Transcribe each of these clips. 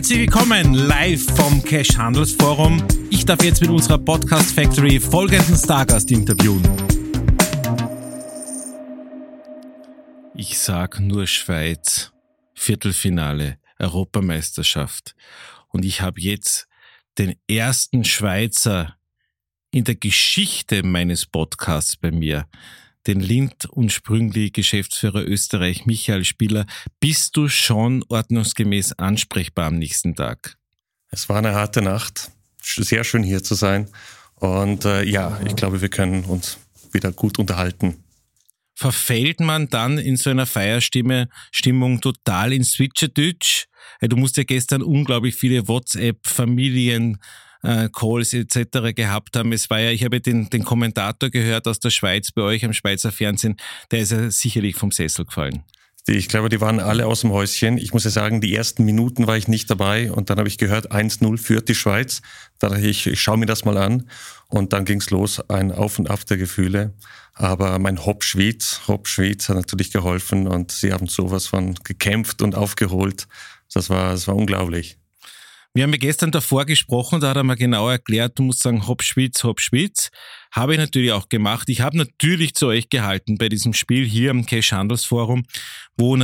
Herzlich willkommen live vom Cash Handelsforum. Ich darf jetzt mit unserer Podcast Factory folgenden Stargast interviewen. Ich sag nur Schweiz, Viertelfinale, Europameisterschaft. Und ich habe jetzt den ersten Schweizer in der Geschichte meines Podcasts bei mir den Lind und Sprüngli Geschäftsführer Österreich Michael Spieler. Bist du schon ordnungsgemäß ansprechbar am nächsten Tag? Es war eine harte Nacht. Sehr schön hier zu sein. Und äh, ja, ich glaube, wir können uns wieder gut unterhalten. Verfällt man dann in so einer Feierstimme Stimmung total in Switcherdütsch? Du musst ja gestern unglaublich viele WhatsApp, Familien, äh, Calls etc. gehabt haben. Es war ja, ich habe den, den Kommentator gehört aus der Schweiz bei euch am Schweizer Fernsehen, der ist ja sicherlich vom Sessel gefallen. Ich glaube, die waren alle aus dem Häuschen. Ich muss ja sagen, die ersten Minuten war ich nicht dabei und dann habe ich gehört, 1-0 führt die Schweiz. Da dachte ich, ich schaue mir das mal an und dann ging's los, ein Auf und Ab der Gefühle. Aber mein Hop Schweiz, Hop Schweiz hat natürlich geholfen und sie haben sowas von gekämpft und aufgeholt. Das war, das war unglaublich. Wir haben ja gestern davor gesprochen, da hat er mir genau erklärt, du musst sagen, hopp Schwitz. Habe ich natürlich auch gemacht. Ich habe natürlich zu euch gehalten bei diesem Spiel hier am Cash Handelsforum, wo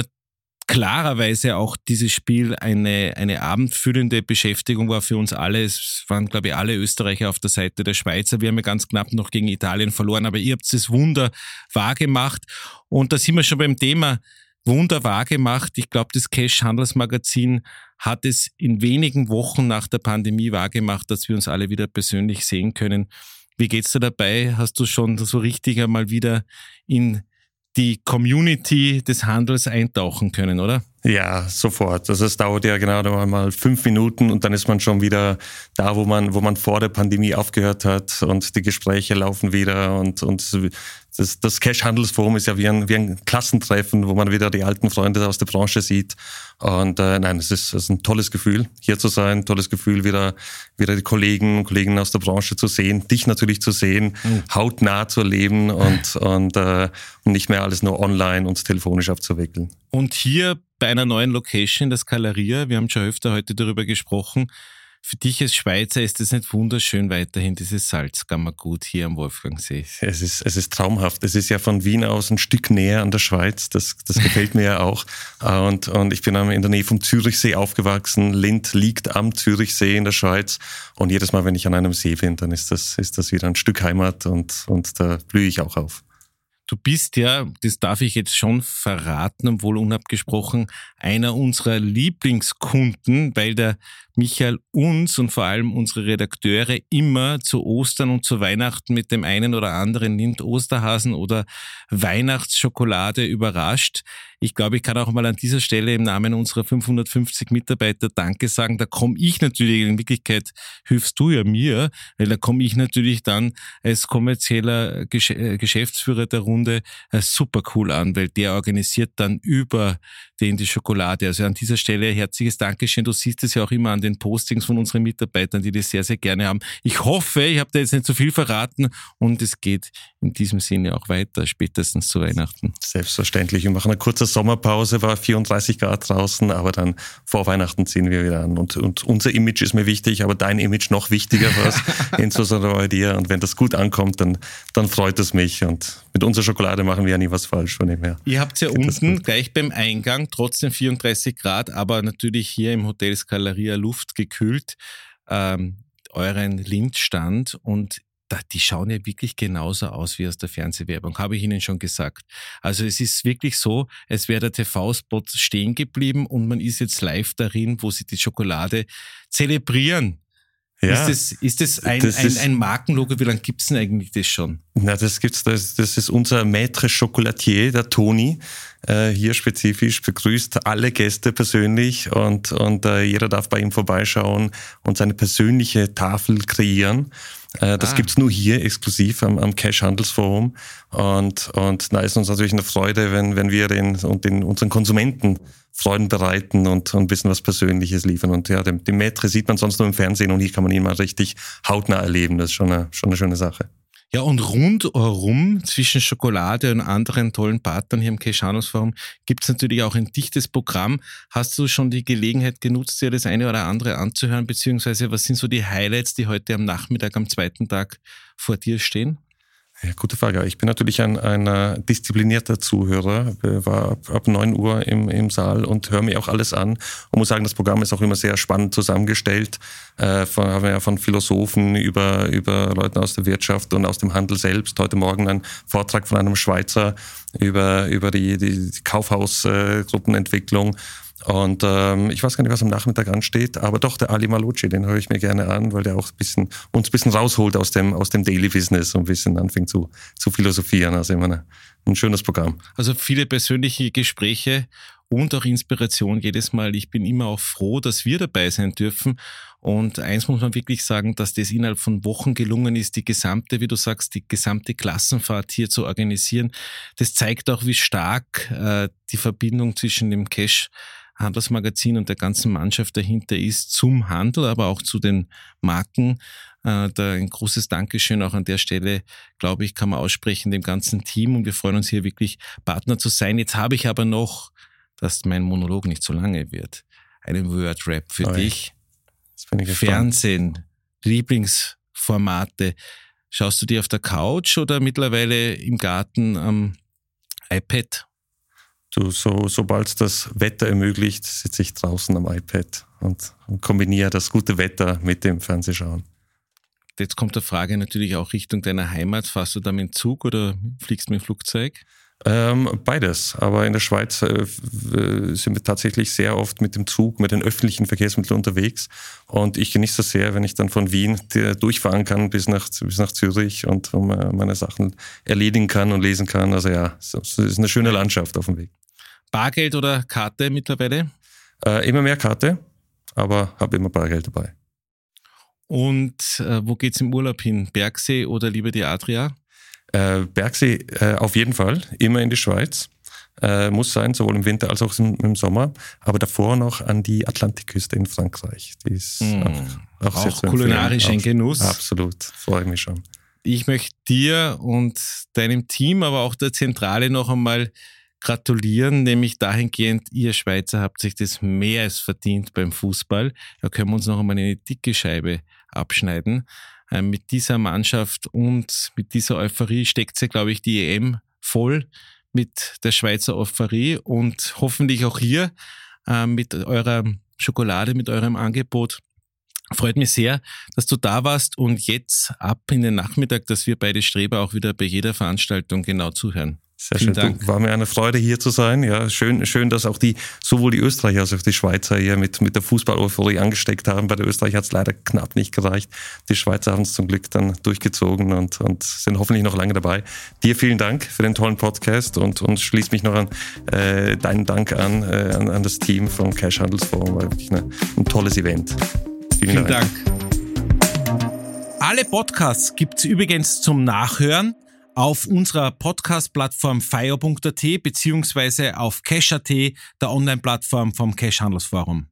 klarerweise auch dieses Spiel eine, eine abendfüllende Beschäftigung war für uns alle. Es waren, glaube ich, alle Österreicher auf der Seite der Schweizer. Wir haben ja ganz knapp noch gegen Italien verloren, aber ihr habt das Wunder wahrgemacht. Und da sind wir schon beim Thema wunderbar gemacht. Ich glaube, das Cash Handelsmagazin hat es in wenigen Wochen nach der Pandemie wahrgemacht, dass wir uns alle wieder persönlich sehen können. Wie geht's dir dabei? Hast du schon so richtig einmal wieder in die Community des Handels eintauchen können, oder? Ja, sofort. Also es dauert ja genau einmal fünf Minuten und dann ist man schon wieder da, wo man, wo man vor der Pandemie aufgehört hat und die Gespräche laufen wieder und, und das, das Cash-Handelsforum ist ja wie ein, wie ein Klassentreffen, wo man wieder die alten Freunde aus der Branche sieht. Und äh, nein, es ist, es ist ein tolles Gefühl, hier zu sein, tolles Gefühl, wieder, wieder die Kollegen und Kollegen aus der Branche zu sehen, dich natürlich zu sehen, mhm. hautnah zu erleben und, und, äh, und nicht mehr alles nur online und telefonisch abzuwickeln. Und hier bei einer neuen Location, das Galeria, wir haben schon öfter heute darüber gesprochen, für dich als Schweizer ist es nicht wunderschön weiterhin, dieses Salzkammergut hier am Wolfgangsee? Es ist, es ist traumhaft. Es ist ja von Wien aus ein Stück näher an der Schweiz. Das, das gefällt mir ja auch. Und, und ich bin in der Nähe vom Zürichsee aufgewachsen. Lind liegt am Zürichsee in der Schweiz. Und jedes Mal, wenn ich an einem See bin, dann ist das, ist das wieder ein Stück Heimat und, und da blühe ich auch auf. Du bist ja, das darf ich jetzt schon verraten, obwohl unabgesprochen, einer unserer Lieblingskunden, weil der Michael uns und vor allem unsere Redakteure immer zu Ostern und zu Weihnachten mit dem einen oder anderen Lind Osterhasen oder Weihnachtsschokolade überrascht. Ich glaube, ich kann auch mal an dieser Stelle im Namen unserer 550 Mitarbeiter Danke sagen. Da komme ich natürlich, in Wirklichkeit hilfst du ja mir, weil da komme ich natürlich dann als kommerzieller äh, Geschäftsführer der Runde äh, super cool an, weil der organisiert dann über den die Schokolade. Also an dieser Stelle herzliches Dankeschön. Du siehst es ja auch immer an den Postings von unseren Mitarbeitern, die das sehr, sehr gerne haben. Ich hoffe, ich habe da jetzt nicht zu so viel verraten und es geht in diesem Sinne auch weiter, spätestens zu Weihnachten. Selbstverständlich. Wir machen eine kurze Sommerpause, war 34 Grad draußen, aber dann vor Weihnachten ziehen wir wieder an. Und, und unser Image ist mir wichtig, aber dein Image noch wichtiger, was insbesondere bei dir. Und wenn das gut ankommt, dann, dann freut es mich. Und mit unserer Schokolade machen wir ja nie was falsch von dem her. Ihr habt ja unten gleich beim Eingang trotzdem 34 Grad, aber natürlich hier im Hotel Scaleria Luft gekühlt ähm, euren Lindstand und da, die schauen ja wirklich genauso aus wie aus der Fernsehwerbung, habe ich Ihnen schon gesagt. Also es ist wirklich so, als wäre der TV-Spot stehen geblieben und man ist jetzt live darin, wo sie die Schokolade zelebrieren. Ja, ist das, ist das ein, das ein, ein Markenlogo? Wie lange gibt es denn eigentlich das schon? Na, das gibt's, das, das ist unser Maître Chocolatier, der Toni, äh, hier spezifisch, begrüßt alle Gäste persönlich und, und äh, jeder darf bei ihm vorbeischauen und seine persönliche Tafel kreieren. Äh, das ah. gibt's nur hier exklusiv am, am Cash Handelsforum. Und, und da ist uns natürlich eine Freude, wenn, wenn wir den, und den, unseren Konsumenten Freuden bereiten und, und ein bisschen was Persönliches liefern. Und ja, den, den Maitre sieht man sonst nur im Fernsehen und hier kann man ihn mal richtig hautnah erleben. Das ist schon eine, schon eine schöne Sache. Ja, und rundherum zwischen Schokolade und anderen tollen Partnern hier im Keshanus Forum gibt es natürlich auch ein dichtes Programm. Hast du schon die Gelegenheit genutzt, dir das eine oder andere anzuhören, beziehungsweise was sind so die Highlights, die heute am Nachmittag, am zweiten Tag vor dir stehen? Ja, gute Frage. Ich bin natürlich ein, ein disziplinierter Zuhörer, war ab, ab 9 Uhr im, im Saal und höre mir auch alles an und muss sagen, das Programm ist auch immer sehr spannend zusammengestellt. Äh, von, haben wir ja von Philosophen über, über Leuten aus der Wirtschaft und aus dem Handel selbst. Heute Morgen ein Vortrag von einem Schweizer über, über die, die Kaufhausgruppenentwicklung. Äh, und ähm, ich weiß gar nicht, was am Nachmittag ansteht, aber doch der Ali Malucci, den höre ich mir gerne an, weil der auch ein bisschen, uns ein bisschen rausholt aus dem, aus dem Daily Business und ein bisschen anfängt zu, zu philosophieren. Also immer eine, ein schönes Programm. Also viele persönliche Gespräche und auch Inspiration jedes Mal. Ich bin immer auch froh, dass wir dabei sein dürfen. Und eins muss man wirklich sagen, dass das innerhalb von Wochen gelungen ist, die gesamte, wie du sagst, die gesamte Klassenfahrt hier zu organisieren. Das zeigt auch, wie stark äh, die Verbindung zwischen dem Cash Handelsmagazin und der ganzen Mannschaft dahinter ist zum Handel, aber auch zu den Marken. Äh, da ein großes Dankeschön auch an der Stelle, glaube ich, kann man aussprechen dem ganzen Team und wir freuen uns hier wirklich Partner zu sein. Jetzt habe ich aber noch, dass mein Monolog nicht so lange wird, einen Word-Rap für Oi. dich. Fernsehen, Lieblingsformate. Schaust du die auf der Couch oder mittlerweile im Garten am iPad? Du, so, sobald das Wetter ermöglicht, sitze ich draußen am iPad und, und kombiniere das gute Wetter mit dem Fernsehschauen. Jetzt kommt die Frage natürlich auch Richtung deiner Heimat. Fahrst du da mit dem Zug oder fliegst du mit dem Flugzeug? Ähm, beides. Aber in der Schweiz äh, sind wir tatsächlich sehr oft mit dem Zug, mit den öffentlichen Verkehrsmitteln unterwegs. Und ich genieße das sehr, wenn ich dann von Wien durchfahren kann bis nach, bis nach Zürich und äh, meine Sachen erledigen kann und lesen kann. Also ja, es ist eine schöne Landschaft auf dem Weg. Bargeld oder Karte mittlerweile? Äh, immer mehr Karte, aber habe immer Bargeld dabei. Und äh, wo geht's im Urlaub hin? Bergsee oder lieber die Adria? Äh, Bergsee äh, auf jeden Fall, immer in die Schweiz. Äh, muss sein, sowohl im Winter als auch im, im, Sommer. Aber davor noch an die Atlantikküste in Frankreich. Die ist mm, auch, auch, auch kulinarisch ein Genuss. Absolut, freue ich mich schon. Ich möchte dir und deinem Team, aber auch der Zentrale noch einmal gratulieren, nämlich dahingehend, ihr Schweizer habt sich das mehr als verdient beim Fußball. Da können wir uns noch einmal eine dicke Scheibe abschneiden. Äh, mit dieser Mannschaft und mit dieser Euphorie steckt sie, glaube ich, die EM voll mit der Schweizer Euphorie und hoffentlich auch hier äh, mit eurer Schokolade, mit eurem Angebot. Freut mich sehr, dass du da warst und jetzt ab in den Nachmittag, dass wir beide Streber auch wieder bei jeder Veranstaltung genau zuhören. Sehr Vielen schön. Dank. Du, war mir eine Freude, hier zu sein. Ja, schön, schön, dass auch die, sowohl die Österreicher als auch die Schweizer hier mit, mit der Fußball-Euphorie angesteckt haben. Bei der Österreicher hat es leider knapp nicht gereicht. Die Schweizer haben es zum Glück dann durchgezogen und, und sind hoffentlich noch lange dabei. Dir vielen Dank für den tollen Podcast und, und schließe mich noch an äh, deinen Dank an, äh, an, an, das Team vom Cash Handelsforum. War wirklich eine, ein tolles Event. Vielen, vielen Dank. Dank. Alle Podcasts gibt es übrigens zum Nachhören auf unserer Podcast-Plattform fire.at beziehungsweise auf Cash.at, der Online-Plattform vom Cash Handelsforum.